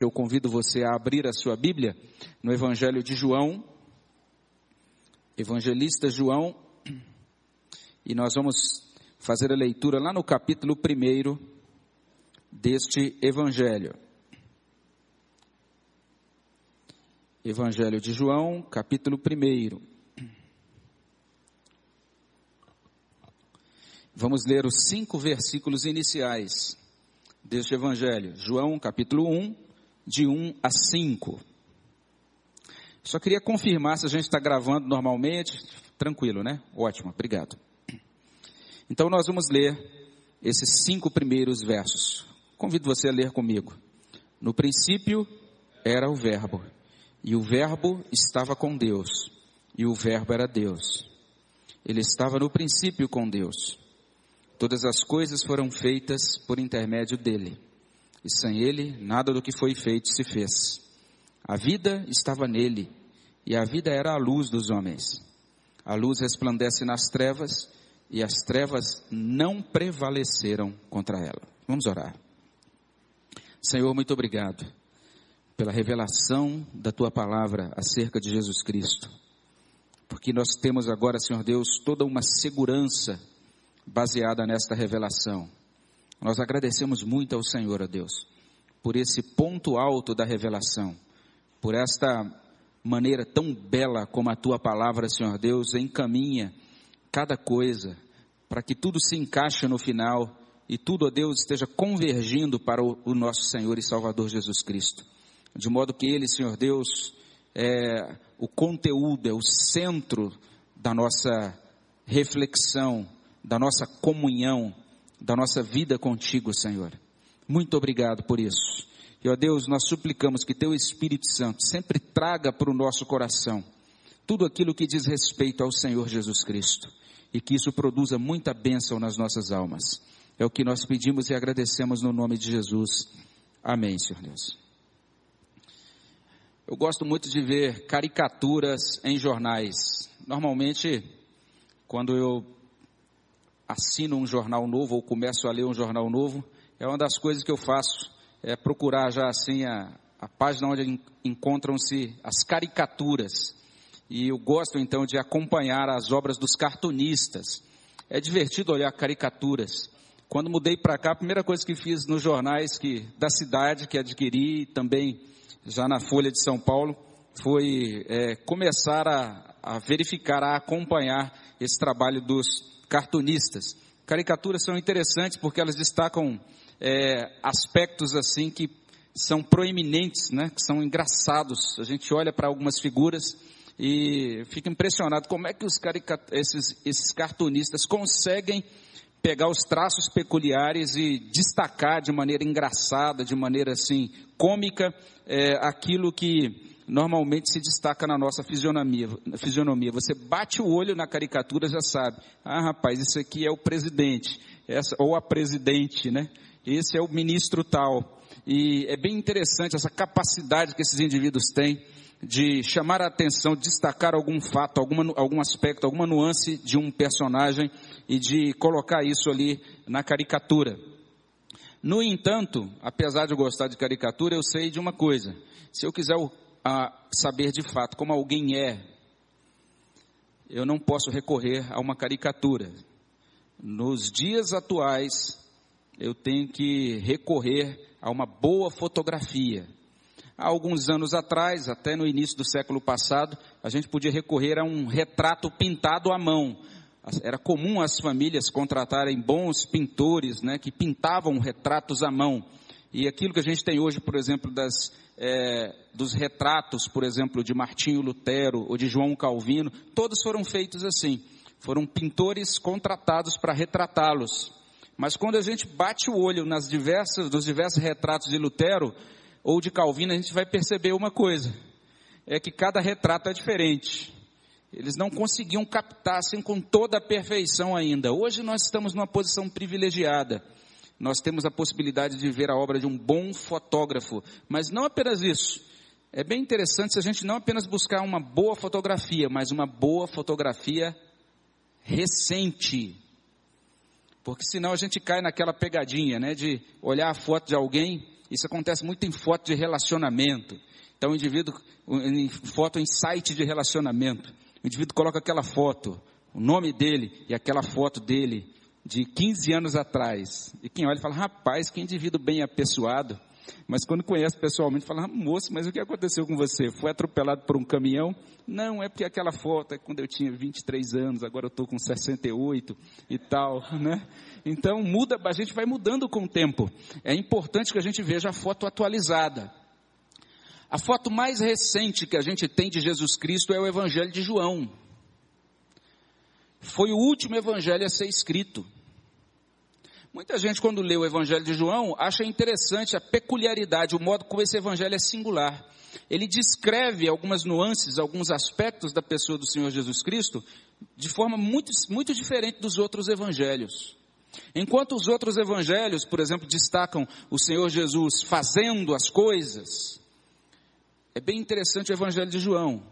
Eu convido você a abrir a sua Bíblia no Evangelho de João, Evangelista João, e nós vamos fazer a leitura lá no capítulo 1 deste Evangelho. Evangelho de João, capítulo 1. Vamos ler os cinco versículos iniciais deste Evangelho. João, capítulo 1 de 1 a 5. Só queria confirmar se a gente está gravando normalmente. Tranquilo, né? Ótimo, obrigado. Então nós vamos ler esses cinco primeiros versos. Convido você a ler comigo. No princípio era o Verbo, e o Verbo estava com Deus, e o Verbo era Deus. Ele estava no princípio com Deus. Todas as coisas foram feitas por intermédio dele e sem ele nada do que foi feito se fez. A vida estava nele, e a vida era a luz dos homens. A luz resplandece nas trevas, e as trevas não prevaleceram contra ela. Vamos orar. Senhor, muito obrigado pela revelação da tua palavra acerca de Jesus Cristo. Porque nós temos agora, Senhor Deus, toda uma segurança baseada nesta revelação nós agradecemos muito ao Senhor, a Deus, por esse ponto alto da revelação, por esta maneira tão bela como a tua palavra, Senhor Deus, encaminha cada coisa para que tudo se encaixe no final e tudo, ó Deus, esteja convergindo para o, o nosso Senhor e Salvador Jesus Cristo. De modo que Ele, Senhor Deus, é o conteúdo, é o centro da nossa reflexão, da nossa comunhão, da nossa vida contigo, Senhor. Muito obrigado por isso. E, ó Deus, nós suplicamos que Teu Espírito Santo sempre traga para o nosso coração tudo aquilo que diz respeito ao Senhor Jesus Cristo e que isso produza muita bênção nas nossas almas. É o que nós pedimos e agradecemos no nome de Jesus. Amém, Senhor Deus. Eu gosto muito de ver caricaturas em jornais. Normalmente, quando eu assino um jornal novo ou começo a ler um jornal novo, é uma das coisas que eu faço, é procurar já assim a, a página onde encontram-se as caricaturas. E eu gosto então de acompanhar as obras dos cartunistas. É divertido olhar caricaturas. Quando mudei para cá, a primeira coisa que fiz nos jornais que, da cidade que adquiri, também já na Folha de São Paulo, foi é, começar a, a verificar, a acompanhar esse trabalho dos cartunistas. Caricaturas são interessantes porque elas destacam é, aspectos assim que são proeminentes, né? que são engraçados. A gente olha para algumas figuras e fica impressionado como é que os esses, esses cartunistas conseguem pegar os traços peculiares e destacar de maneira engraçada, de maneira assim cômica, é, aquilo que normalmente se destaca na nossa fisionomia, fisionomia. Você bate o olho na caricatura, já sabe. Ah, rapaz, isso aqui é o presidente, essa, ou a presidente, né? Esse é o ministro tal. E é bem interessante essa capacidade que esses indivíduos têm de chamar a atenção, destacar algum fato, alguma, algum aspecto, alguma nuance de um personagem e de colocar isso ali na caricatura. No entanto, apesar de eu gostar de caricatura, eu sei de uma coisa. Se eu quiser a saber de fato como alguém é, eu não posso recorrer a uma caricatura. Nos dias atuais, eu tenho que recorrer a uma boa fotografia. Há alguns anos atrás, até no início do século passado, a gente podia recorrer a um retrato pintado à mão. Era comum as famílias contratarem bons pintores, né, que pintavam retratos à mão. E aquilo que a gente tem hoje, por exemplo, das é, dos retratos, por exemplo, de Martinho Lutero ou de João Calvino, todos foram feitos assim. Foram pintores contratados para retratá-los. Mas quando a gente bate o olho nas diversas, nos diversos retratos de Lutero ou de Calvino, a gente vai perceber uma coisa: é que cada retrato é diferente. Eles não conseguiam captar assim com toda a perfeição ainda. Hoje nós estamos numa posição privilegiada nós temos a possibilidade de ver a obra de um bom fotógrafo. Mas não apenas isso. É bem interessante se a gente não apenas buscar uma boa fotografia, mas uma boa fotografia recente. Porque senão a gente cai naquela pegadinha, né, de olhar a foto de alguém Isso acontece muito em foto de relacionamento. Então o indivíduo, em foto em site de relacionamento, o indivíduo coloca aquela foto, o nome dele e aquela foto dele de 15 anos atrás. E quem olha fala, rapaz, que indivíduo bem apessoado. Mas quando conhece pessoalmente, fala, moço, mas o que aconteceu com você? Foi atropelado por um caminhão? Não, é porque aquela foto é quando eu tinha 23 anos, agora eu estou com 68 e tal, né? Então muda, a gente vai mudando com o tempo. É importante que a gente veja a foto atualizada. A foto mais recente que a gente tem de Jesus Cristo é o Evangelho de João. Foi o último evangelho a ser escrito. Muita gente, quando lê o Evangelho de João, acha interessante a peculiaridade, o modo como esse Evangelho é singular. Ele descreve algumas nuances, alguns aspectos da pessoa do Senhor Jesus Cristo de forma muito, muito diferente dos outros Evangelhos. Enquanto os outros Evangelhos, por exemplo, destacam o Senhor Jesus fazendo as coisas, é bem interessante o Evangelho de João.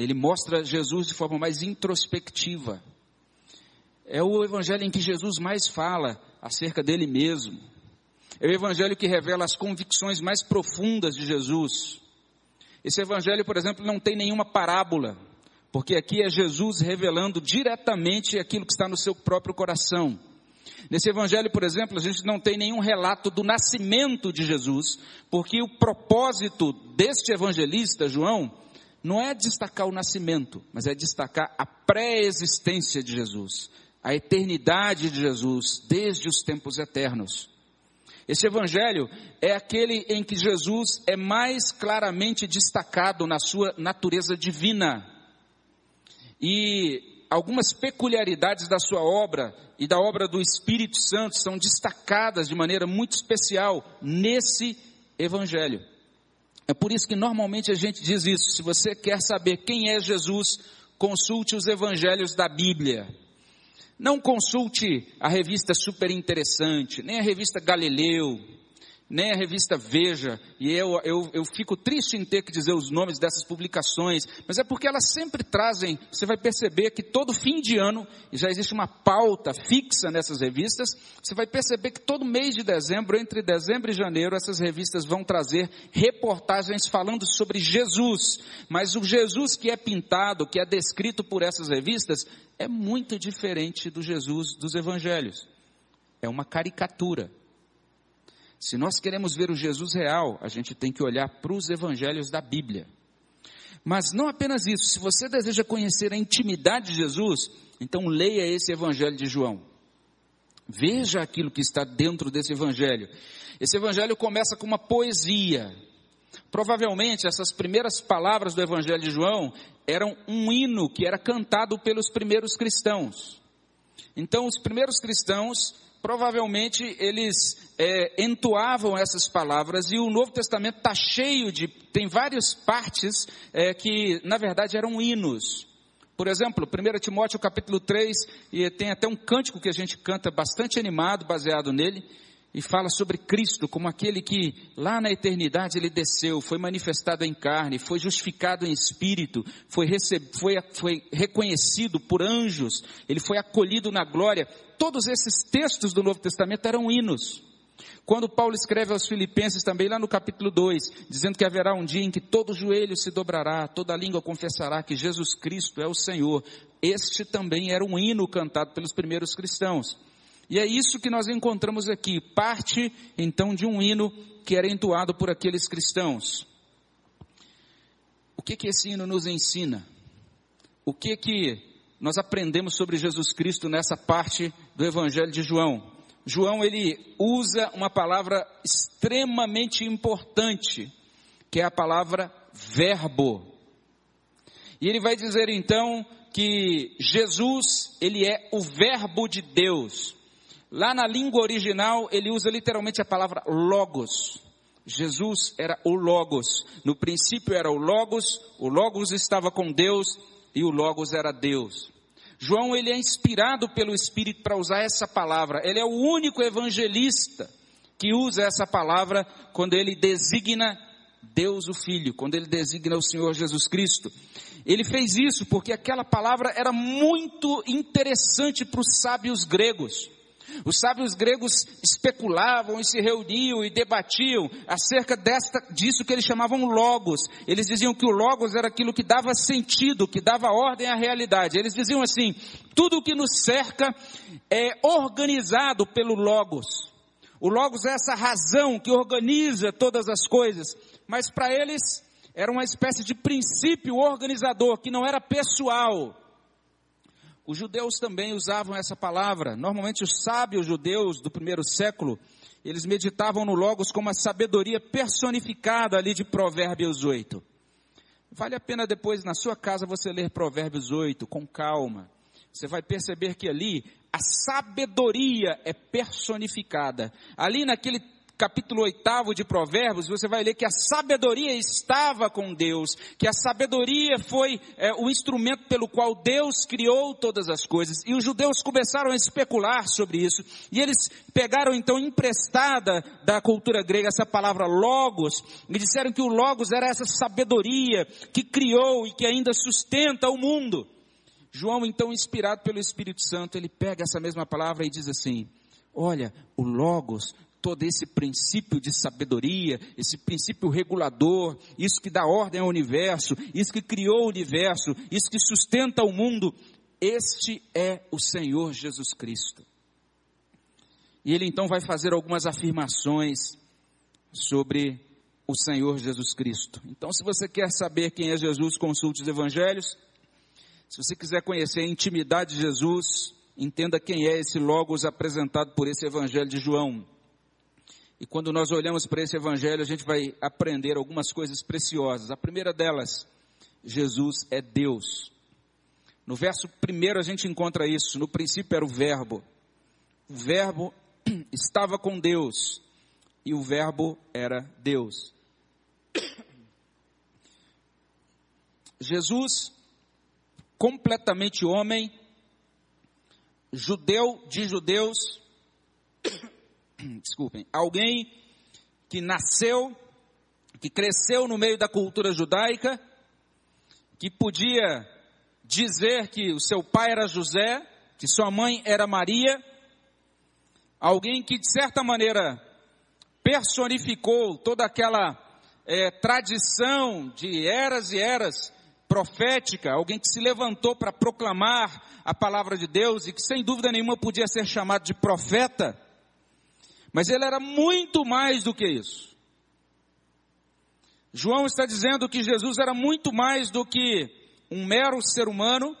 Ele mostra Jesus de forma mais introspectiva é o evangelho em que Jesus mais fala acerca dele mesmo. É o evangelho que revela as convicções mais profundas de Jesus. Esse evangelho, por exemplo, não tem nenhuma parábola, porque aqui é Jesus revelando diretamente aquilo que está no seu próprio coração. Nesse evangelho, por exemplo, a gente não tem nenhum relato do nascimento de Jesus, porque o propósito deste evangelista, João, não é destacar o nascimento, mas é destacar a pré-existência de Jesus a eternidade de Jesus desde os tempos eternos. Esse evangelho é aquele em que Jesus é mais claramente destacado na sua natureza divina. E algumas peculiaridades da sua obra e da obra do Espírito Santo são destacadas de maneira muito especial nesse evangelho. É por isso que normalmente a gente diz isso. Se você quer saber quem é Jesus, consulte os evangelhos da Bíblia. Não consulte a revista super interessante, nem a revista Galileu, nem a revista Veja, e eu, eu, eu fico triste em ter que dizer os nomes dessas publicações, mas é porque elas sempre trazem, você vai perceber que todo fim de ano, e já existe uma pauta fixa nessas revistas, você vai perceber que todo mês de dezembro, entre dezembro e janeiro, essas revistas vão trazer reportagens falando sobre Jesus, mas o Jesus que é pintado, que é descrito por essas revistas, é muito diferente do Jesus dos evangelhos. É uma caricatura. Se nós queremos ver o Jesus real, a gente tem que olhar para os evangelhos da Bíblia. Mas não apenas isso, se você deseja conhecer a intimidade de Jesus, então leia esse evangelho de João. Veja aquilo que está dentro desse evangelho. Esse evangelho começa com uma poesia. Provavelmente essas primeiras palavras do evangelho de João eram um hino que era cantado pelos primeiros cristãos. Então, os primeiros cristãos provavelmente eles é, entoavam essas palavras e o Novo Testamento está cheio de, tem várias partes é, que na verdade eram hinos. Por exemplo, 1 Timóteo capítulo 3, e tem até um cântico que a gente canta bastante animado, baseado nele, e fala sobre Cristo como aquele que lá na eternidade ele desceu, foi manifestado em carne, foi justificado em espírito, foi, receb... foi, foi reconhecido por anjos, ele foi acolhido na glória. Todos esses textos do Novo Testamento eram hinos. Quando Paulo escreve aos Filipenses também lá no capítulo 2, dizendo que haverá um dia em que todo joelho se dobrará, toda língua confessará que Jesus Cristo é o Senhor. Este também era um hino cantado pelos primeiros cristãos. E é isso que nós encontramos aqui, parte então de um hino que era entoado por aqueles cristãos. O que que esse hino nos ensina? O que que nós aprendemos sobre Jesus Cristo nessa parte do Evangelho de João? João ele usa uma palavra extremamente importante, que é a palavra verbo. E ele vai dizer então que Jesus, ele é o verbo de Deus. Lá na língua original, ele usa literalmente a palavra logos. Jesus era o logos. No princípio era o logos, o logos estava com Deus e o logos era Deus. João ele é inspirado pelo Espírito para usar essa palavra. Ele é o único evangelista que usa essa palavra quando ele designa Deus o Filho, quando ele designa o Senhor Jesus Cristo. Ele fez isso porque aquela palavra era muito interessante para os sábios gregos. Os sábios gregos especulavam e se reuniam e debatiam acerca desta, disso que eles chamavam logos. Eles diziam que o logos era aquilo que dava sentido, que dava ordem à realidade. Eles diziam assim: tudo o que nos cerca é organizado pelo logos. O logos é essa razão que organiza todas as coisas. Mas para eles era uma espécie de princípio organizador que não era pessoal os judeus também usavam essa palavra. Normalmente os sábios judeus do primeiro século, eles meditavam no Logos como a sabedoria personificada ali de Provérbios 8. Vale a pena depois na sua casa você ler Provérbios 8 com calma. Você vai perceber que ali a sabedoria é personificada. Ali naquele capítulo 8 de Provérbios, você vai ler que a sabedoria estava com Deus, que a sabedoria foi é, o instrumento pelo qual Deus criou todas as coisas. E os judeus começaram a especular sobre isso, e eles pegaram então emprestada da cultura grega essa palavra logos, e disseram que o logos era essa sabedoria que criou e que ainda sustenta o mundo. João, então, inspirado pelo Espírito Santo, ele pega essa mesma palavra e diz assim: Olha, o Logos todo esse princípio de sabedoria, esse princípio regulador, isso que dá ordem ao universo, isso que criou o universo, isso que sustenta o mundo, este é o Senhor Jesus Cristo. E ele então vai fazer algumas afirmações sobre o Senhor Jesus Cristo. Então, se você quer saber quem é Jesus, consulte os evangelhos. Se você quiser conhecer a intimidade de Jesus, entenda quem é esse Logos apresentado por esse evangelho de João. E quando nós olhamos para esse evangelho, a gente vai aprender algumas coisas preciosas. A primeira delas, Jesus é Deus. No verso primeiro a gente encontra isso. No princípio era o Verbo. O Verbo estava com Deus e o Verbo era Deus. Jesus, completamente homem, judeu de judeus, desculpem, alguém que nasceu, que cresceu no meio da cultura judaica, que podia dizer que o seu pai era José, que sua mãe era Maria, alguém que de certa maneira personificou toda aquela é, tradição de eras e eras profética, alguém que se levantou para proclamar a palavra de Deus e que sem dúvida nenhuma podia ser chamado de profeta, mas ele era muito mais do que isso. João está dizendo que Jesus era muito mais do que um mero ser humano,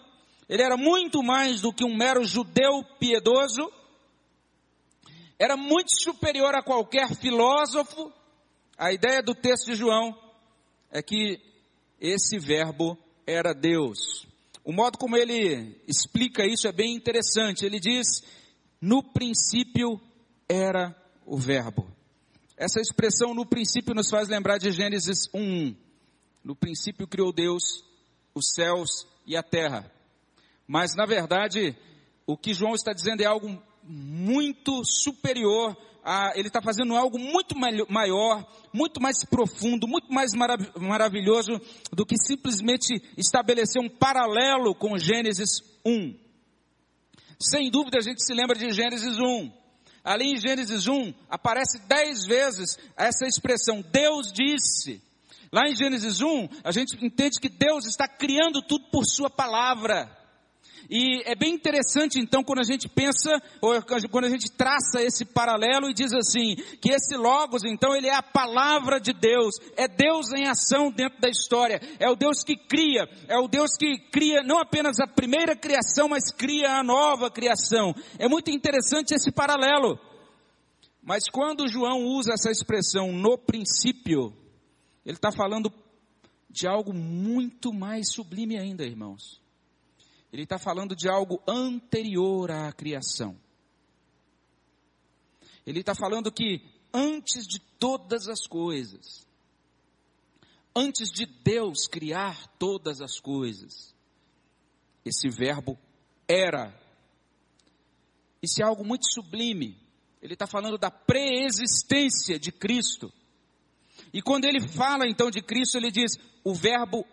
ele era muito mais do que um mero judeu piedoso, era muito superior a qualquer filósofo. A ideia do texto de João é que esse verbo era Deus. O modo como ele explica isso é bem interessante. Ele diz: no princípio era o Verbo. Essa expressão no princípio nos faz lembrar de Gênesis 1. No princípio criou Deus os céus e a terra. Mas na verdade, o que João está dizendo é algo muito superior a, ele está fazendo algo muito maior, muito mais profundo, muito mais marav maravilhoso do que simplesmente estabelecer um paralelo com Gênesis 1. Sem dúvida a gente se lembra de Gênesis 1. Ali em Gênesis 1, aparece dez vezes essa expressão, Deus disse. Lá em Gênesis 1, a gente entende que Deus está criando tudo por Sua palavra. E é bem interessante então quando a gente pensa, ou quando a gente traça esse paralelo e diz assim, que esse Logos então ele é a palavra de Deus, é Deus em ação dentro da história, é o Deus que cria, é o Deus que cria não apenas a primeira criação, mas cria a nova criação. É muito interessante esse paralelo. Mas quando João usa essa expressão no princípio, ele está falando de algo muito mais sublime ainda, irmãos. Ele está falando de algo anterior à criação. Ele está falando que antes de todas as coisas, antes de Deus criar todas as coisas, esse verbo era. Isso é algo muito sublime. Ele está falando da preexistência de Cristo. E quando ele fala então de Cristo, ele diz: o verbo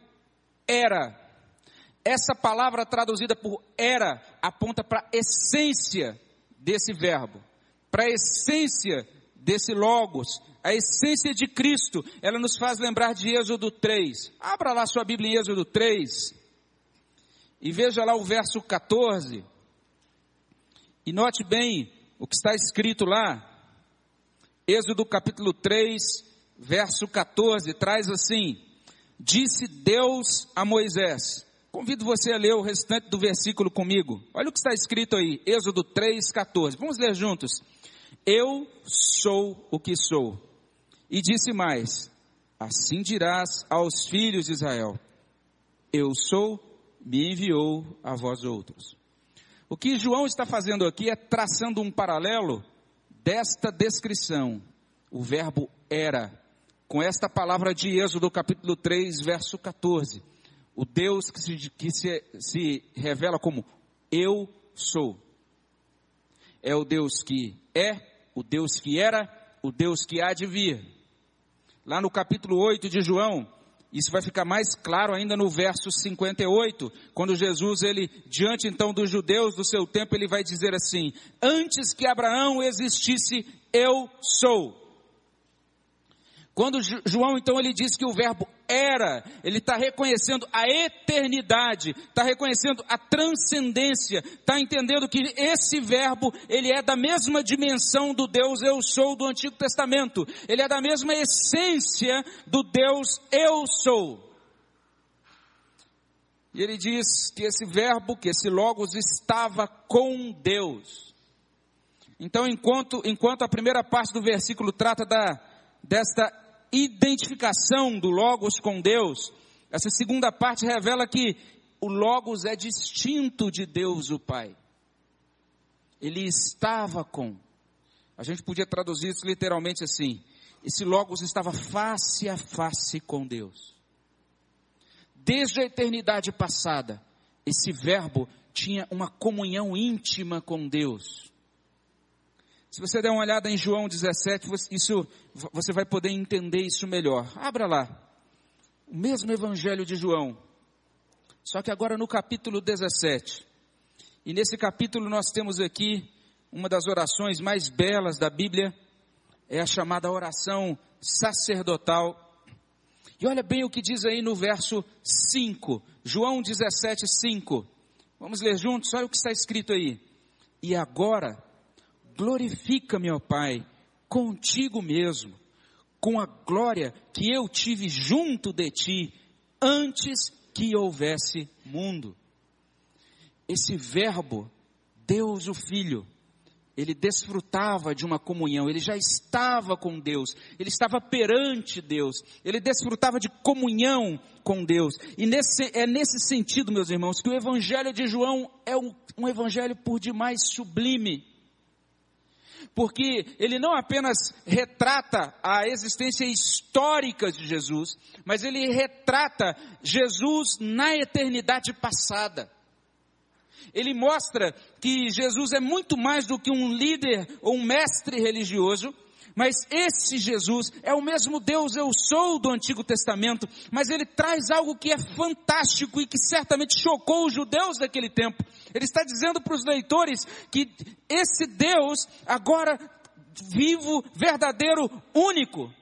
era essa palavra traduzida por era aponta para a essência desse verbo, para a essência desse Logos, a essência de Cristo, ela nos faz lembrar de Êxodo 3. Abra lá sua Bíblia em Êxodo 3 e veja lá o verso 14. E note bem o que está escrito lá. Êxodo capítulo 3, verso 14, traz assim: Disse Deus a Moisés. Convido você a ler o restante do versículo comigo. Olha o que está escrito aí, Êxodo 3, 14. Vamos ler juntos. Eu sou o que sou. E disse mais: Assim dirás aos filhos de Israel: Eu sou, me enviou a vós outros. O que João está fazendo aqui é traçando um paralelo desta descrição, o verbo era, com esta palavra de Êxodo capítulo 3, verso 14. O Deus que se, que se, se revela como eu sou. É o Deus que é, o Deus que era, o Deus que há de vir. Lá no capítulo 8 de João, isso vai ficar mais claro ainda no verso 58, quando Jesus, ele, diante então dos judeus do seu tempo, ele vai dizer assim: Antes que Abraão existisse, eu sou. Quando João então ele diz que o verbo era, ele está reconhecendo a eternidade, está reconhecendo a transcendência, está entendendo que esse verbo ele é da mesma dimensão do Deus eu sou do Antigo Testamento, ele é da mesma essência do Deus eu sou. E ele diz que esse verbo, que esse logos estava com Deus. Então, enquanto, enquanto a primeira parte do versículo trata da, desta identificação do Logos com Deus, essa segunda parte revela que o Logos é distinto de Deus o Pai. Ele estava com. A gente podia traduzir isso literalmente assim: esse Logos estava face a face com Deus. Desde a eternidade passada, esse Verbo tinha uma comunhão íntima com Deus. Se você der uma olhada em João 17, isso, você vai poder entender isso melhor. Abra lá. O mesmo Evangelho de João. Só que agora no capítulo 17. E nesse capítulo nós temos aqui uma das orações mais belas da Bíblia. É a chamada oração sacerdotal. E olha bem o que diz aí no verso 5. João 17, 5. Vamos ler juntos? Olha o que está escrito aí. E agora glorifica-me, ó Pai, contigo mesmo, com a glória que eu tive junto de ti, antes que houvesse mundo. Esse verbo, Deus o Filho, ele desfrutava de uma comunhão, ele já estava com Deus, ele estava perante Deus, ele desfrutava de comunhão com Deus. E nesse, é nesse sentido, meus irmãos, que o Evangelho de João é um, um evangelho por demais sublime porque ele não apenas retrata a existência histórica de Jesus, mas ele retrata Jesus na eternidade passada. Ele mostra que Jesus é muito mais do que um líder ou um mestre religioso, mas esse Jesus é o mesmo Deus eu sou do Antigo Testamento, mas ele traz algo que é fantástico e que certamente chocou os judeus daquele tempo. Ele está dizendo para os leitores que esse Deus, agora vivo, verdadeiro, único,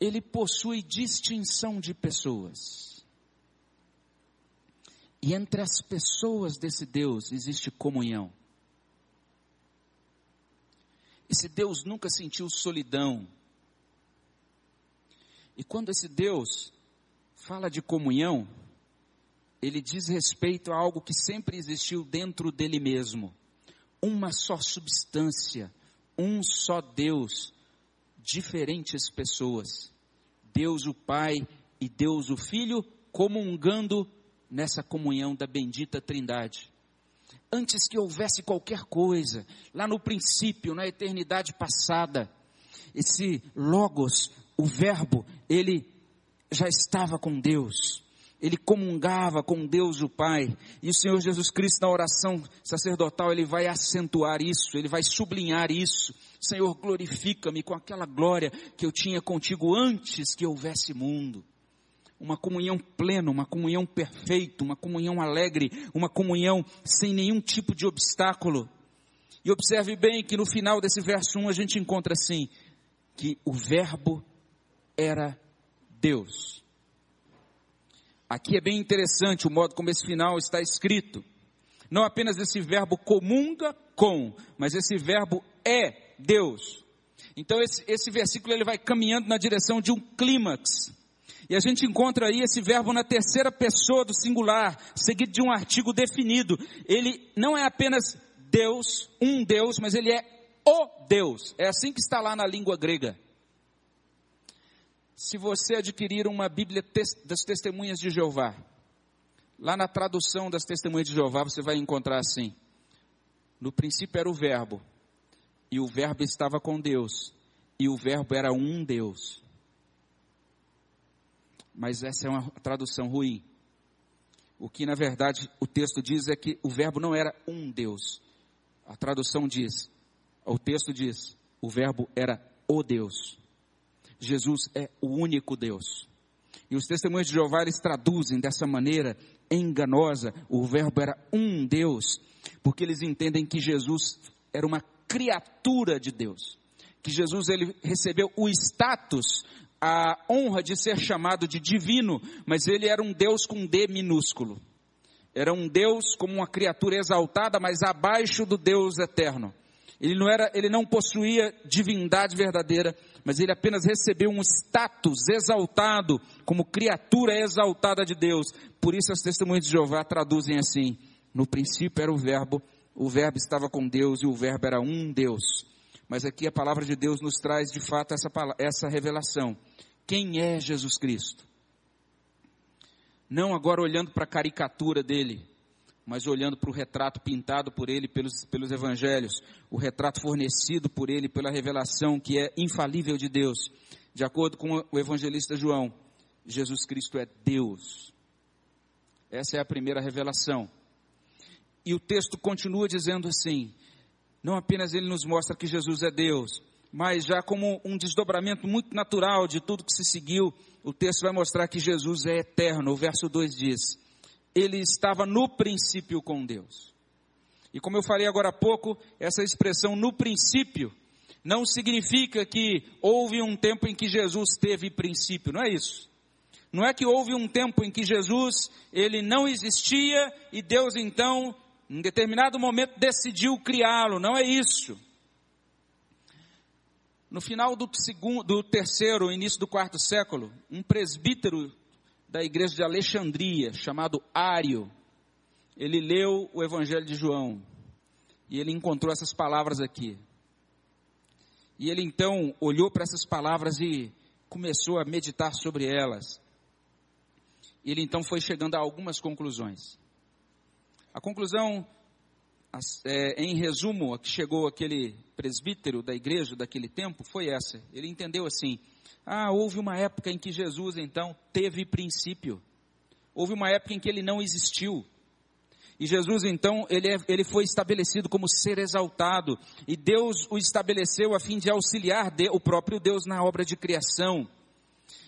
ele possui distinção de pessoas. E entre as pessoas desse Deus existe comunhão. Esse Deus nunca sentiu solidão. E quando esse Deus fala de comunhão, ele diz respeito a algo que sempre existiu dentro dele mesmo. Uma só substância, um só Deus, diferentes pessoas. Deus o Pai e Deus o Filho comungando nessa comunhão da bendita Trindade antes que houvesse qualquer coisa, lá no princípio, na eternidade passada, esse Logos, o Verbo, ele já estava com Deus, ele comungava com Deus o Pai, e o Senhor Jesus Cristo, na oração sacerdotal, ele vai acentuar isso, ele vai sublinhar isso. Senhor, glorifica-me com aquela glória que eu tinha contigo antes que houvesse mundo uma comunhão plena, uma comunhão perfeita, uma comunhão alegre, uma comunhão sem nenhum tipo de obstáculo. E observe bem que no final desse verso 1 a gente encontra assim: que o Verbo era Deus. Aqui é bem interessante o modo como esse final está escrito. Não apenas esse verbo comunga com, mas esse verbo é Deus. Então esse, esse versículo ele vai caminhando na direção de um clímax. E a gente encontra aí esse verbo na terceira pessoa do singular, seguido de um artigo definido. Ele não é apenas Deus, um Deus, mas ele é o Deus. É assim que está lá na língua grega. Se você adquirir uma Bíblia das Testemunhas de Jeová, lá na tradução das Testemunhas de Jeová, você vai encontrar assim: No princípio era o Verbo, e o Verbo estava com Deus, e o Verbo era um Deus. Mas essa é uma tradução ruim. O que na verdade o texto diz é que o Verbo não era um Deus. A tradução diz, o texto diz, o Verbo era o Deus. Jesus é o único Deus. E os testemunhos de Jeová eles traduzem dessa maneira enganosa, o Verbo era um Deus, porque eles entendem que Jesus era uma criatura de Deus, que Jesus ele recebeu o status, a honra de ser chamado de divino, mas ele era um Deus com D minúsculo. Era um Deus como uma criatura exaltada, mas abaixo do Deus eterno. Ele não era, ele não possuía divindade verdadeira, mas ele apenas recebeu um status exaltado como criatura exaltada de Deus. Por isso as testemunhas de Jeová traduzem assim: no princípio era o verbo, o verbo estava com Deus e o verbo era um Deus. Mas aqui a palavra de Deus nos traz de fato essa, essa revelação. Quem é Jesus Cristo? Não agora olhando para a caricatura dele, mas olhando para o retrato pintado por ele pelos, pelos evangelhos, o retrato fornecido por ele pela revelação que é infalível de Deus. De acordo com o evangelista João, Jesus Cristo é Deus. Essa é a primeira revelação. E o texto continua dizendo assim: não apenas ele nos mostra que Jesus é Deus, mas já como um desdobramento muito natural de tudo que se seguiu, o texto vai mostrar que Jesus é eterno. O verso 2 diz: Ele estava no princípio com Deus. E como eu falei agora há pouco, essa expressão no princípio não significa que houve um tempo em que Jesus teve princípio, não é isso. Não é que houve um tempo em que Jesus ele não existia e Deus então, em determinado momento, decidiu criá-lo. Não é isso. No final do, segundo, do terceiro, início do quarto século, um presbítero da igreja de Alexandria, chamado Ário, ele leu o Evangelho de João e ele encontrou essas palavras aqui. E ele então olhou para essas palavras e começou a meditar sobre elas. Ele então foi chegando a algumas conclusões. A conclusão é, em resumo, a que chegou aquele presbítero da igreja daquele tempo foi essa. Ele entendeu assim: ah, houve uma época em que Jesus então teve princípio. Houve uma época em que ele não existiu. E Jesus então, ele, é, ele foi estabelecido como ser exaltado. E Deus o estabeleceu a fim de auxiliar de, o próprio Deus na obra de criação.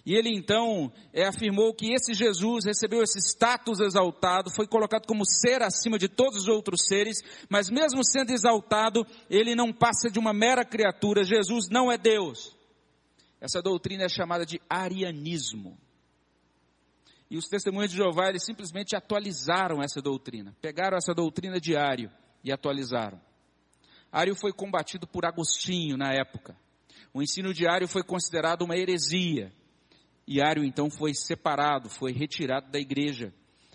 E ele então é, afirmou que esse Jesus recebeu esse status exaltado, foi colocado como ser acima de todos os outros seres, mas mesmo sendo exaltado, ele não passa de uma mera criatura, Jesus não é Deus. Essa doutrina é chamada de arianismo. E os testemunhos de Jeová, eles simplesmente atualizaram essa doutrina, pegaram essa doutrina de Ário e atualizaram. Ário foi combatido por Agostinho na época. O ensino diário foi considerado uma heresia. E então foi separado, foi retirado da igreja,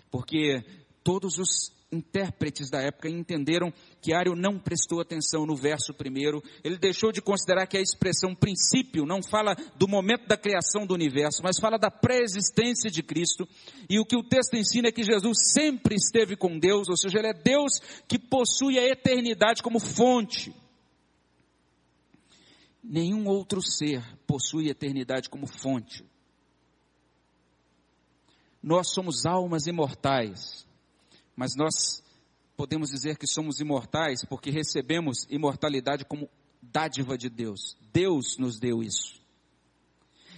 porque todos os intérpretes da época entenderam que Ário não prestou atenção no verso primeiro, ele deixou de considerar que a expressão princípio não fala do momento da criação do universo, mas fala da pré-existência de Cristo, e o que o texto ensina é que Jesus sempre esteve com Deus, ou seja, ele é Deus que possui a eternidade como fonte. Nenhum outro ser possui eternidade como fonte. Nós somos almas imortais, mas nós podemos dizer que somos imortais porque recebemos imortalidade como dádiva de Deus. Deus nos deu isso.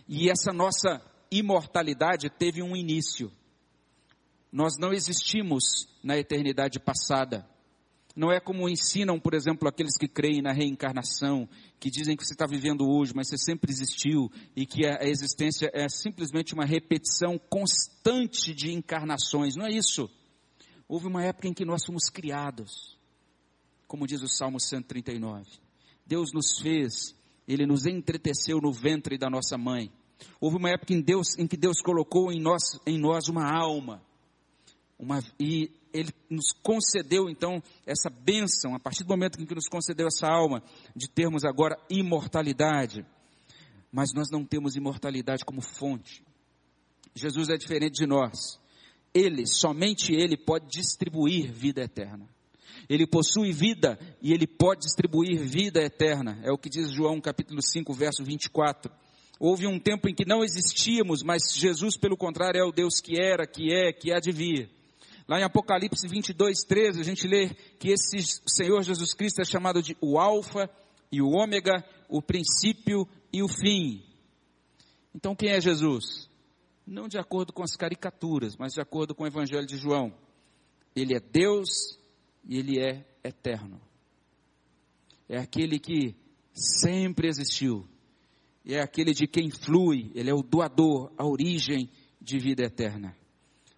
E essa nossa imortalidade teve um início. Nós não existimos na eternidade passada. Não é como ensinam, por exemplo, aqueles que creem na reencarnação, que dizem que você está vivendo hoje, mas você sempre existiu e que a existência é simplesmente uma repetição constante de encarnações. Não é isso. Houve uma época em que nós fomos criados, como diz o Salmo 139. Deus nos fez, Ele nos entreteceu no ventre da nossa mãe. Houve uma época em, Deus, em que Deus colocou em nós, em nós uma alma, uma, e Ele nos concedeu então essa bênção, a partir do momento em que nos concedeu essa alma, de termos agora imortalidade. Mas nós não temos imortalidade como fonte. Jesus é diferente de nós. Ele, somente Ele pode distribuir vida eterna. Ele possui vida e Ele pode distribuir vida eterna. É o que diz João capítulo 5, verso 24. Houve um tempo em que não existíamos, mas Jesus, pelo contrário, é o Deus que era, que é, que há de vir. Lá em Apocalipse 22, 13, a gente lê que esse Senhor Jesus Cristo é chamado de o Alfa e o Ômega, o princípio e o fim. Então quem é Jesus? Não de acordo com as caricaturas, mas de acordo com o Evangelho de João. Ele é Deus e ele é eterno. É aquele que sempre existiu. É aquele de quem flui, ele é o doador, a origem de vida eterna.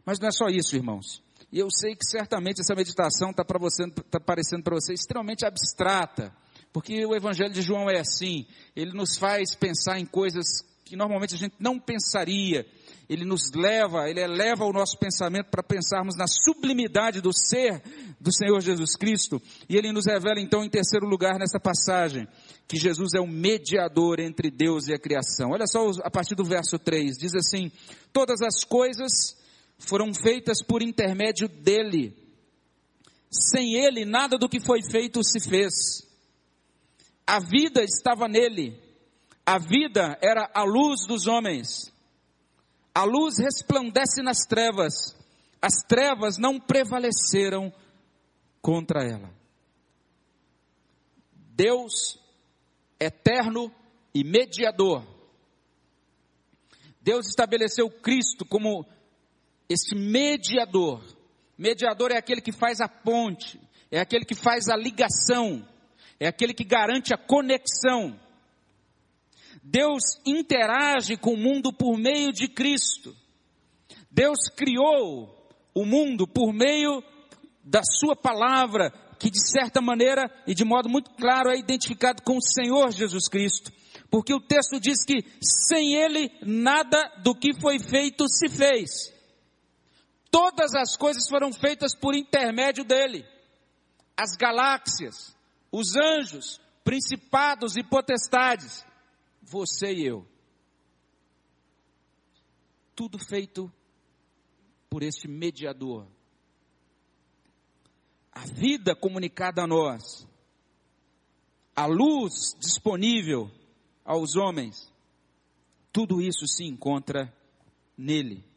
Mas não é só isso, irmãos. E eu sei que certamente essa meditação está tá parecendo para você extremamente abstrata, porque o Evangelho de João é assim, ele nos faz pensar em coisas que normalmente a gente não pensaria, ele nos leva, ele eleva o nosso pensamento para pensarmos na sublimidade do ser do Senhor Jesus Cristo, e ele nos revela então em terceiro lugar nessa passagem, que Jesus é o mediador entre Deus e a criação. Olha só a partir do verso 3, diz assim: Todas as coisas foram feitas por intermédio dele. Sem ele, nada do que foi feito se fez. A vida estava nele. A vida era a luz dos homens. A luz resplandece nas trevas. As trevas não prevaleceram contra ela. Deus eterno e mediador. Deus estabeleceu Cristo como esse mediador. Mediador é aquele que faz a ponte, é aquele que faz a ligação, é aquele que garante a conexão. Deus interage com o mundo por meio de Cristo. Deus criou o mundo por meio da Sua palavra, que de certa maneira e de modo muito claro é identificado com o Senhor Jesus Cristo. Porque o texto diz que sem Ele nada do que foi feito se fez. Todas as coisas foram feitas por intermédio dele. As galáxias, os anjos, principados e potestades, você e eu. Tudo feito por este mediador. A vida comunicada a nós, a luz disponível aos homens, tudo isso se encontra nele.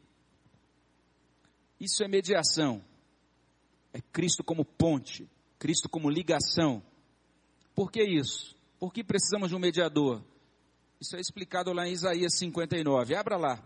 Isso é mediação. É Cristo como ponte, Cristo como ligação. Por que isso? Por que precisamos de um mediador? Isso é explicado lá em Isaías 59. Abra lá.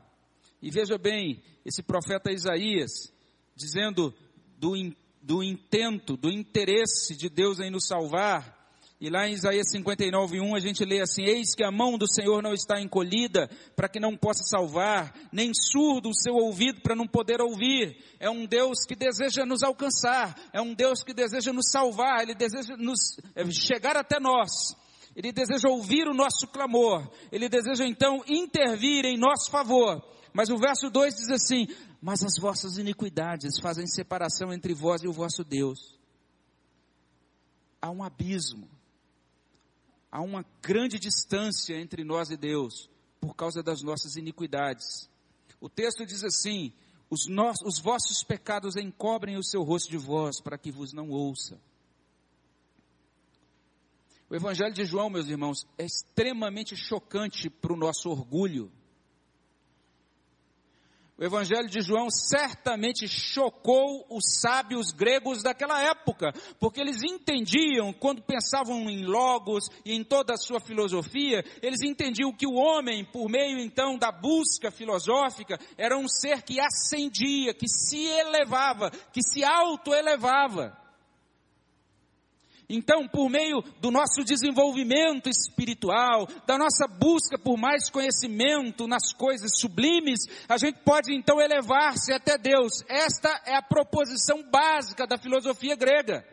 E veja bem, esse profeta Isaías, dizendo do, do intento, do interesse de Deus em nos salvar, e lá em Isaías 59, 1, a gente lê assim: Eis que a mão do Senhor não está encolhida para que não possa salvar, nem surdo o seu ouvido para não poder ouvir. É um Deus que deseja nos alcançar, é um Deus que deseja nos salvar, ele deseja nos é, chegar até nós. Ele deseja ouvir o nosso clamor, ele deseja então intervir em nosso favor. Mas o verso 2 diz assim: Mas as vossas iniquidades fazem separação entre vós e o vosso Deus. Há um abismo há uma grande distância entre nós e Deus por causa das nossas iniquidades. O texto diz assim: os, nossos, os vossos pecados encobrem o seu rosto de vós, para que vos não ouça. O Evangelho de João, meus irmãos, é extremamente chocante para o nosso orgulho. O Evangelho de João certamente chocou os sábios gregos daquela época, porque eles entendiam, quando pensavam em Logos e em toda a sua filosofia, eles entendiam que o homem, por meio então da busca filosófica, era um ser que ascendia, que se elevava, que se autoelevava. Então, por meio do nosso desenvolvimento espiritual, da nossa busca por mais conhecimento nas coisas sublimes, a gente pode então elevar-se até Deus. Esta é a proposição básica da filosofia grega.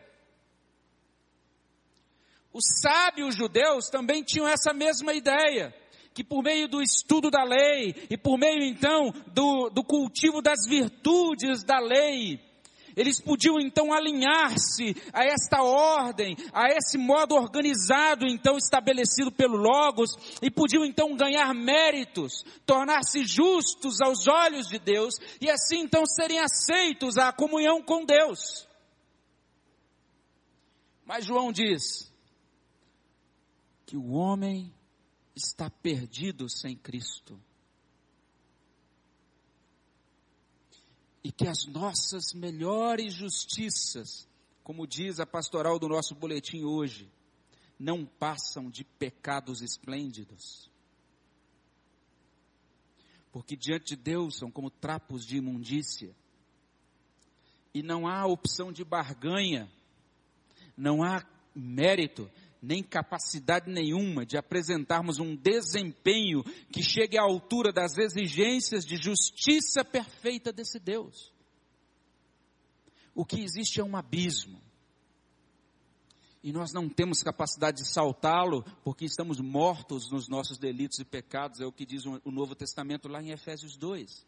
Os sábios judeus também tinham essa mesma ideia que por meio do estudo da lei e por meio então do, do cultivo das virtudes da lei, eles podiam então alinhar-se a esta ordem, a esse modo organizado então estabelecido pelo Logos, e podiam então ganhar méritos, tornar-se justos aos olhos de Deus, e assim então serem aceitos à comunhão com Deus. Mas João diz que o homem está perdido sem Cristo. E que as nossas melhores justiças, como diz a pastoral do nosso boletim hoje, não passam de pecados esplêndidos. Porque diante de Deus são como trapos de imundícia. E não há opção de barganha, não há mérito, nem capacidade nenhuma de apresentarmos um desempenho que chegue à altura das exigências de justiça perfeita desse Deus. O que existe é um abismo. E nós não temos capacidade de saltá-lo porque estamos mortos nos nossos delitos e pecados, é o que diz o Novo Testamento lá em Efésios 2.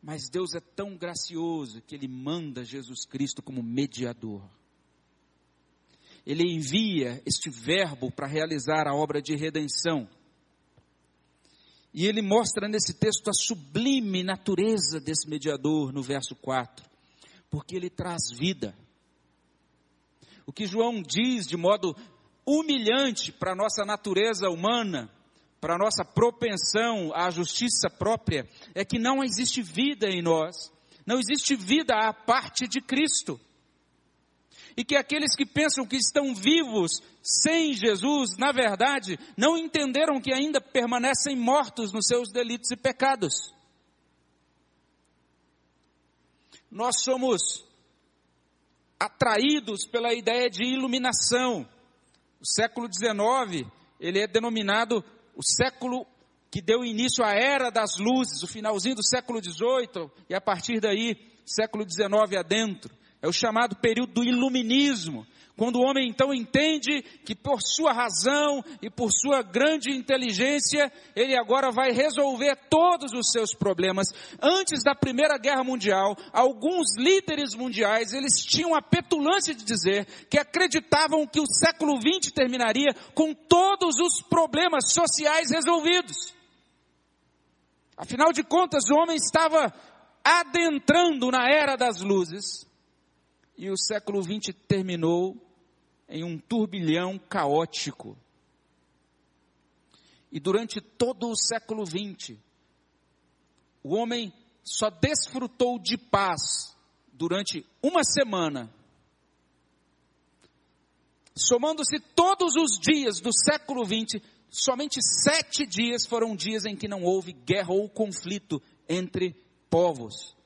Mas Deus é tão gracioso que Ele manda Jesus Cristo como mediador ele envia este verbo para realizar a obra de redenção. E ele mostra nesse texto a sublime natureza desse mediador no verso 4, porque ele traz vida. O que João diz de modo humilhante para a nossa natureza humana, para a nossa propensão à justiça própria, é que não existe vida em nós, não existe vida à parte de Cristo e que aqueles que pensam que estão vivos sem Jesus, na verdade, não entenderam que ainda permanecem mortos nos seus delitos e pecados. Nós somos atraídos pela ideia de iluminação. O século XIX, ele é denominado o século que deu início à era das luzes, o finalzinho do século XVIII e a partir daí, século XIX adentro. É o chamado período do iluminismo, quando o homem então entende que por sua razão e por sua grande inteligência, ele agora vai resolver todos os seus problemas. Antes da Primeira Guerra Mundial, alguns líderes mundiais, eles tinham a petulância de dizer que acreditavam que o século XX terminaria com todos os problemas sociais resolvidos. Afinal de contas, o homem estava adentrando na era das luzes e o século XX terminou em um turbilhão caótico. E durante todo o século XX, o homem só desfrutou de paz durante uma semana. Somando-se todos os dias do século XX, somente sete dias foram dias em que não houve guerra ou conflito entre povos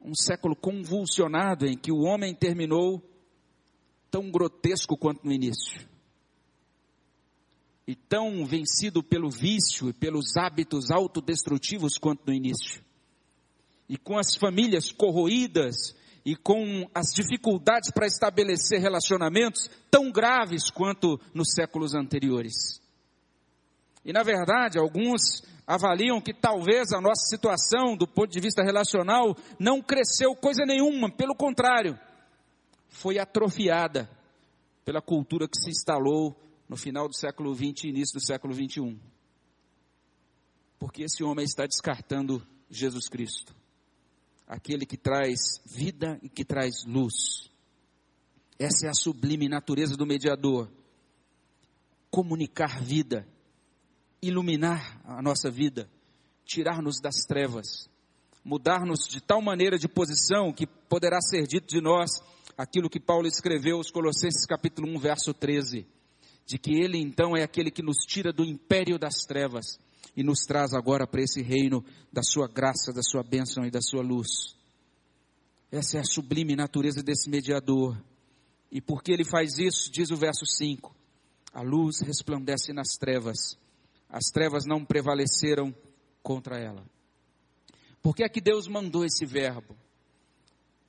um século convulsionado em que o homem terminou tão grotesco quanto no início. E tão vencido pelo vício e pelos hábitos autodestrutivos quanto no início. E com as famílias corroídas e com as dificuldades para estabelecer relacionamentos tão graves quanto nos séculos anteriores. E na verdade, alguns avaliam que talvez a nossa situação, do ponto de vista relacional, não cresceu coisa nenhuma, pelo contrário, foi atrofiada pela cultura que se instalou no final do século XX e início do século XXI. Porque esse homem está descartando Jesus Cristo, aquele que traz vida e que traz luz. Essa é a sublime natureza do mediador. Comunicar vida iluminar a nossa vida, tirar-nos das trevas, mudar-nos de tal maneira de posição que poderá ser dito de nós aquilo que Paulo escreveu aos Colossenses capítulo 1, verso 13, de que ele então é aquele que nos tira do império das trevas e nos traz agora para esse reino da sua graça, da sua bênção e da sua luz. Essa é a sublime natureza desse mediador. E porque ele faz isso, diz o verso 5: a luz resplandece nas trevas, as trevas não prevaleceram contra ela. Por que é que Deus mandou esse verbo?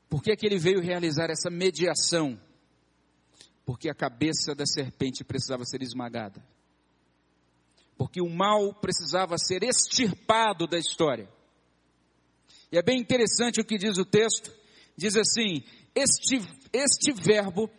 Por que é que ele veio realizar essa mediação? Porque a cabeça da serpente precisava ser esmagada. Porque o mal precisava ser extirpado da história. E é bem interessante o que diz o texto. Diz assim: este, este verbo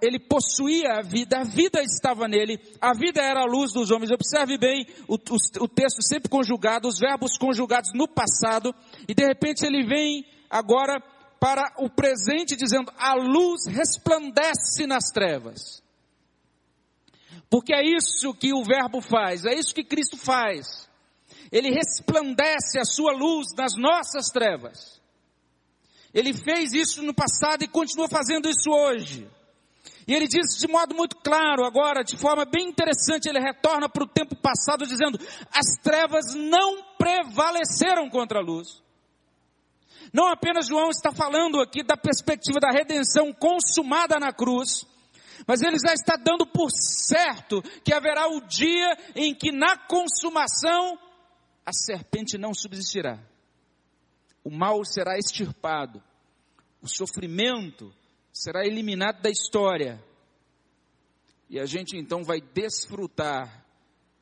ele possuía a vida, a vida estava nele, a vida era a luz dos homens. Observe bem o, o, o, texto sempre conjugado, os verbos conjugados no passado, e de repente ele vem agora para o presente, dizendo: a luz resplandece nas trevas. Porque é isso que o Verbo faz, é isso que Cristo faz. Ele resplandece a sua luz nas nossas trevas. Ele fez isso no passado e continua fazendo isso hoje. E ele diz de modo muito claro, agora, de forma bem interessante, ele retorna para o tempo passado, dizendo: as trevas não prevaleceram contra a luz. Não apenas João está falando aqui da perspectiva da redenção consumada na cruz, mas ele já está dando por certo que haverá o dia em que na consumação a serpente não subsistirá. O mal será extirpado, o sofrimento será eliminado da história. E a gente então vai desfrutar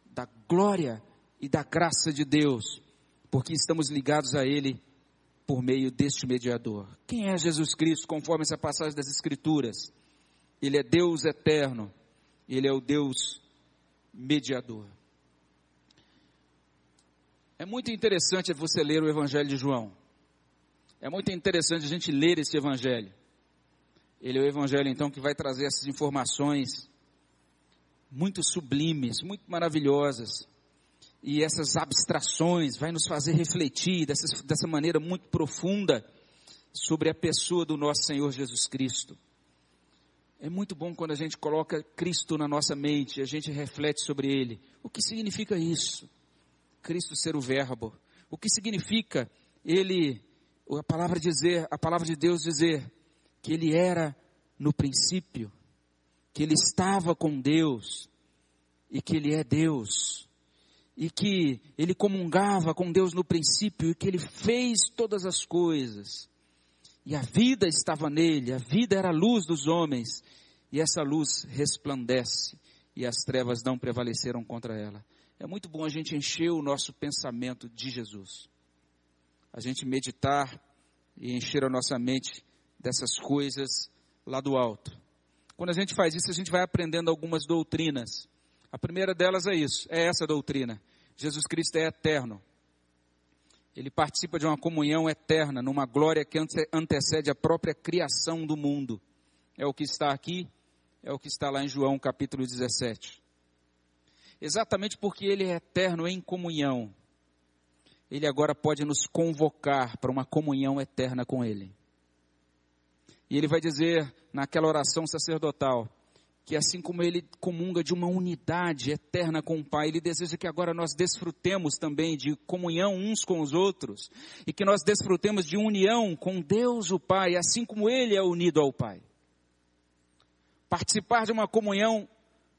da glória e da graça de Deus, porque estamos ligados a Ele por meio deste mediador. Quem é Jesus Cristo, conforme essa passagem das Escrituras? Ele é Deus eterno, Ele é o Deus mediador. É muito interessante você ler o Evangelho de João. É muito interessante a gente ler esse Evangelho. Ele é o Evangelho, então, que vai trazer essas informações muito sublimes, muito maravilhosas. E essas abstrações vai nos fazer refletir dessa, maneira muito profunda sobre a pessoa do nosso Senhor Jesus Cristo. É muito bom quando a gente coloca Cristo na nossa mente, a gente reflete sobre Ele. O que significa isso? Cristo ser o Verbo. O que significa Ele, a palavra dizer, a palavra de Deus dizer, que ele era no princípio, que ele estava com Deus e que ele é Deus, e que ele comungava com Deus no princípio e que ele fez todas as coisas. E a vida estava nele, a vida era a luz dos homens, e essa luz resplandece, e as trevas não prevaleceram contra ela. É muito bom a gente encher o nosso pensamento de Jesus. A gente meditar e encher a nossa mente dessas coisas lá do alto. Quando a gente faz isso, a gente vai aprendendo algumas doutrinas. A primeira delas é isso, é essa doutrina. Jesus Cristo é eterno. Ele participa de uma comunhão eterna, numa glória que antecede a própria criação do mundo. É o que está aqui, é o que está lá em João capítulo 17. Exatamente porque ele é eterno em comunhão, ele agora pode nos convocar para uma comunhão eterna com ele. E ele vai dizer naquela oração sacerdotal que assim como ele comunga de uma unidade eterna com o Pai, ele deseja que agora nós desfrutemos também de comunhão uns com os outros e que nós desfrutemos de união com Deus o Pai, assim como ele é unido ao Pai. Participar de uma comunhão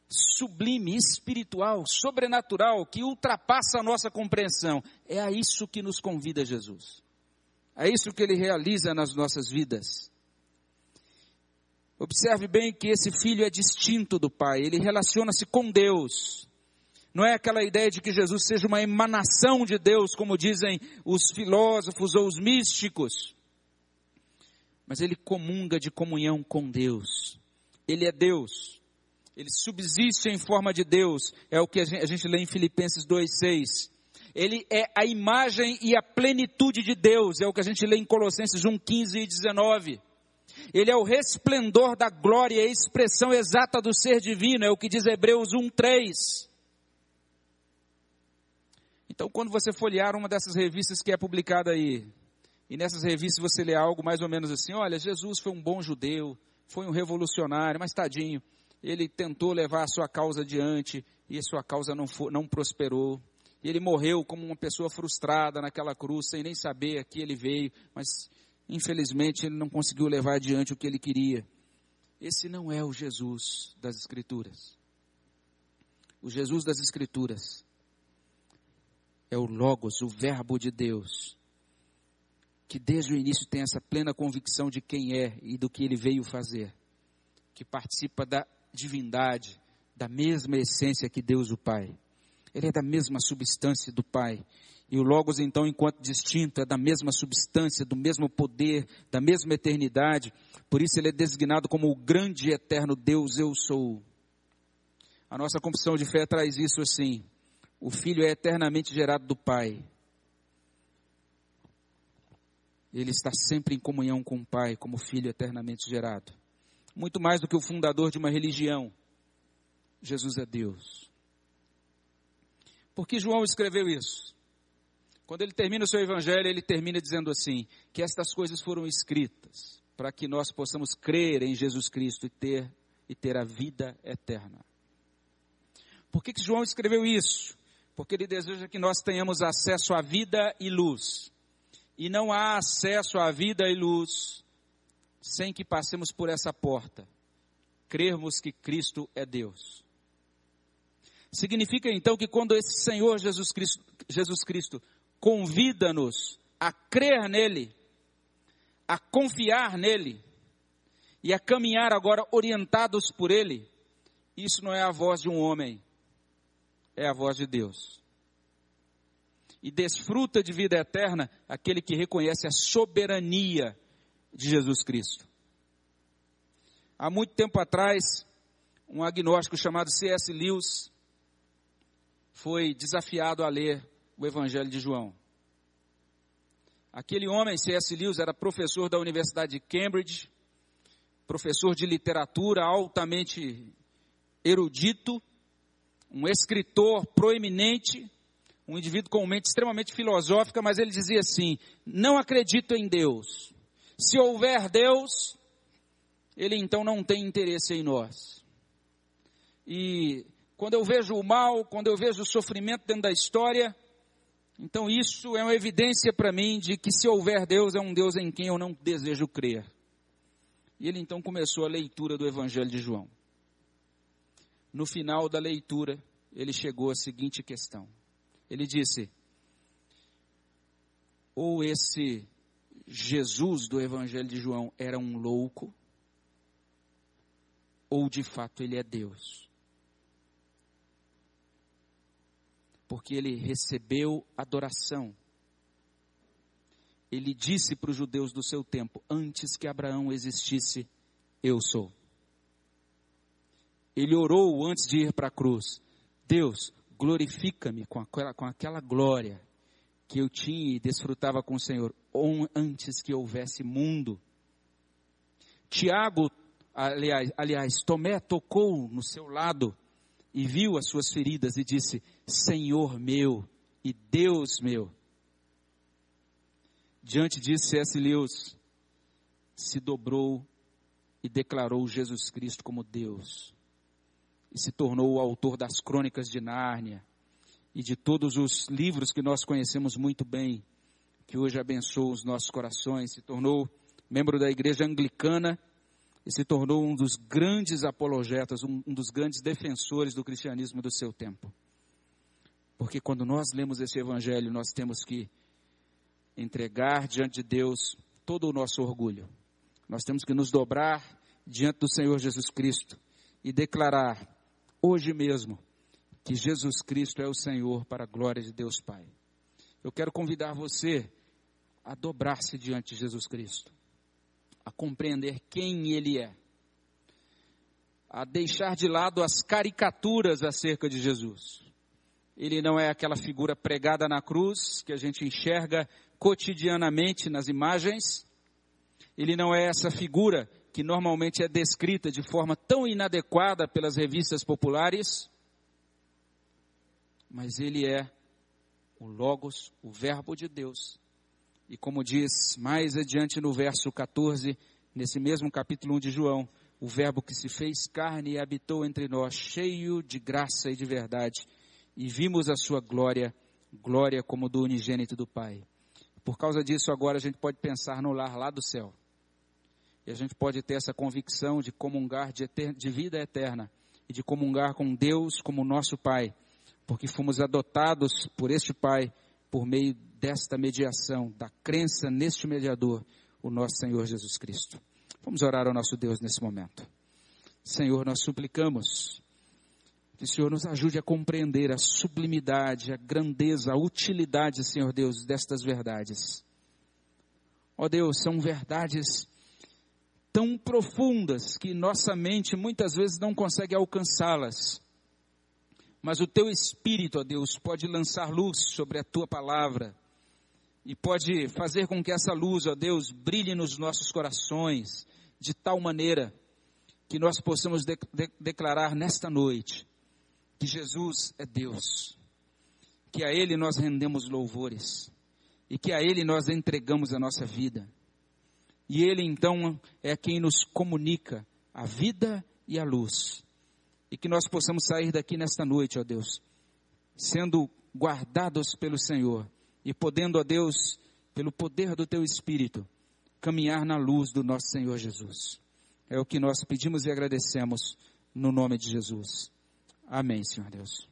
sublime, espiritual, sobrenatural, que ultrapassa a nossa compreensão. É a isso que nos convida Jesus. É isso que ele realiza nas nossas vidas. Observe bem que esse filho é distinto do pai, ele relaciona-se com Deus. Não é aquela ideia de que Jesus seja uma emanação de Deus, como dizem os filósofos ou os místicos. Mas ele comunga de comunhão com Deus. Ele é Deus. Ele subsiste em forma de Deus. É o que a gente, a gente lê em Filipenses 2,6. Ele é a imagem e a plenitude de Deus. É o que a gente lê em Colossenses 1,15 e 19. Ele é o resplendor da glória a expressão exata do ser divino, é o que diz Hebreus 1:3. Então, quando você folhear uma dessas revistas que é publicada aí, e nessas revistas você lê algo mais ou menos assim, olha, Jesus foi um bom judeu, foi um revolucionário, mas tadinho, ele tentou levar a sua causa adiante e a sua causa não, for, não prosperou. E ele morreu como uma pessoa frustrada naquela cruz, sem nem saber a que ele veio, mas infelizmente ele não conseguiu levar adiante o que ele queria. Esse não é o Jesus das Escrituras. O Jesus das Escrituras é o Logos, o Verbo de Deus, que desde o início tem essa plena convicção de quem é e do que ele veio fazer, que participa da divindade, da mesma essência que Deus o Pai. Ele é da mesma substância do Pai. E o Logos, então, enquanto distinto, é da mesma substância, do mesmo poder, da mesma eternidade. Por isso ele é designado como o grande e eterno Deus, eu sou. A nossa confissão de fé traz isso assim. O Filho é eternamente gerado do Pai. Ele está sempre em comunhão com o Pai, como Filho eternamente gerado. Muito mais do que o fundador de uma religião. Jesus é Deus. Por que João escreveu isso? Quando ele termina o seu evangelho, ele termina dizendo assim: que estas coisas foram escritas para que nós possamos crer em Jesus Cristo e ter, e ter a vida eterna. Por que, que João escreveu isso? Porque ele deseja que nós tenhamos acesso à vida e luz. E não há acesso à vida e luz sem que passemos por essa porta, crermos que Cristo é Deus. Significa então que quando esse Senhor Jesus Cristo, Jesus Cristo convida-nos a crer nele, a confiar nele e a caminhar agora orientados por ele, isso não é a voz de um homem, é a voz de Deus. E desfruta de vida eterna aquele que reconhece a soberania de Jesus Cristo. Há muito tempo atrás, um agnóstico chamado C.S. Lewis foi desafiado a ler o Evangelho de João. Aquele homem, C.S. Lewis, era professor da Universidade de Cambridge, professor de literatura altamente erudito, um escritor proeminente, um indivíduo com mente extremamente filosófica, mas ele dizia assim: não acredito em Deus. Se houver Deus, ele então não tem interesse em nós. E quando eu vejo o mal, quando eu vejo o sofrimento dentro da história, então isso é uma evidência para mim de que se houver Deus, é um Deus em quem eu não desejo crer. E ele então começou a leitura do Evangelho de João. No final da leitura, ele chegou à seguinte questão. Ele disse: ou esse Jesus do Evangelho de João era um louco, ou de fato ele é Deus. Porque ele recebeu adoração. Ele disse para os judeus do seu tempo: Antes que Abraão existisse, eu sou. Ele orou antes de ir para a cruz: Deus, glorifica-me com aquela, com aquela glória que eu tinha e desfrutava com o Senhor, antes que houvesse mundo. Tiago, aliás, aliás, Tomé tocou no seu lado e viu as suas feridas e disse: Senhor meu e Deus meu. Diante disso, C.S. Lewis se dobrou e declarou Jesus Cristo como Deus. E se tornou o autor das crônicas de Nárnia e de todos os livros que nós conhecemos muito bem, que hoje abençoam os nossos corações. Se tornou membro da igreja anglicana e se tornou um dos grandes apologetas, um, um dos grandes defensores do cristianismo do seu tempo. Porque quando nós lemos esse evangelho, nós temos que entregar diante de Deus todo o nosso orgulho. Nós temos que nos dobrar diante do Senhor Jesus Cristo e declarar hoje mesmo que Jesus Cristo é o Senhor para a glória de Deus Pai. Eu quero convidar você a dobrar-se diante de Jesus Cristo a compreender quem Ele é, a deixar de lado as caricaturas acerca de Jesus. Ele não é aquela figura pregada na cruz que a gente enxerga cotidianamente nas imagens. Ele não é essa figura que normalmente é descrita de forma tão inadequada pelas revistas populares. Mas ele é o Logos, o Verbo de Deus, e como diz mais adiante no verso 14, nesse mesmo capítulo 1 de João, o Verbo que se fez carne e habitou entre nós, cheio de graça e de verdade, e vimos a sua glória, glória como do unigênito do Pai. Por causa disso, agora a gente pode pensar no lar lá do céu. E a gente pode ter essa convicção de comungar de, de vida eterna e de comungar com Deus como nosso Pai, porque fomos adotados por este Pai por meio desta mediação, da crença neste mediador, o nosso Senhor Jesus Cristo. Vamos orar ao nosso Deus nesse momento. Senhor, nós suplicamos que o Senhor nos ajude a compreender a sublimidade, a grandeza, a utilidade, Senhor Deus, destas verdades. Ó Deus, são verdades tão profundas que nossa mente muitas vezes não consegue alcançá-las. Mas o teu espírito, ó Deus, pode lançar luz sobre a tua palavra e pode fazer com que essa luz, ó Deus, brilhe nos nossos corações de tal maneira que nós possamos de, de, declarar nesta noite que Jesus é Deus, que a Ele nós rendemos louvores e que a Ele nós entregamos a nossa vida. E Ele então é quem nos comunica a vida e a luz. E que nós possamos sair daqui nesta noite, ó Deus, sendo guardados pelo Senhor e podendo, ó Deus, pelo poder do Teu Espírito, caminhar na luz do nosso Senhor Jesus. É o que nós pedimos e agradecemos no nome de Jesus. Amém, Senhor Deus.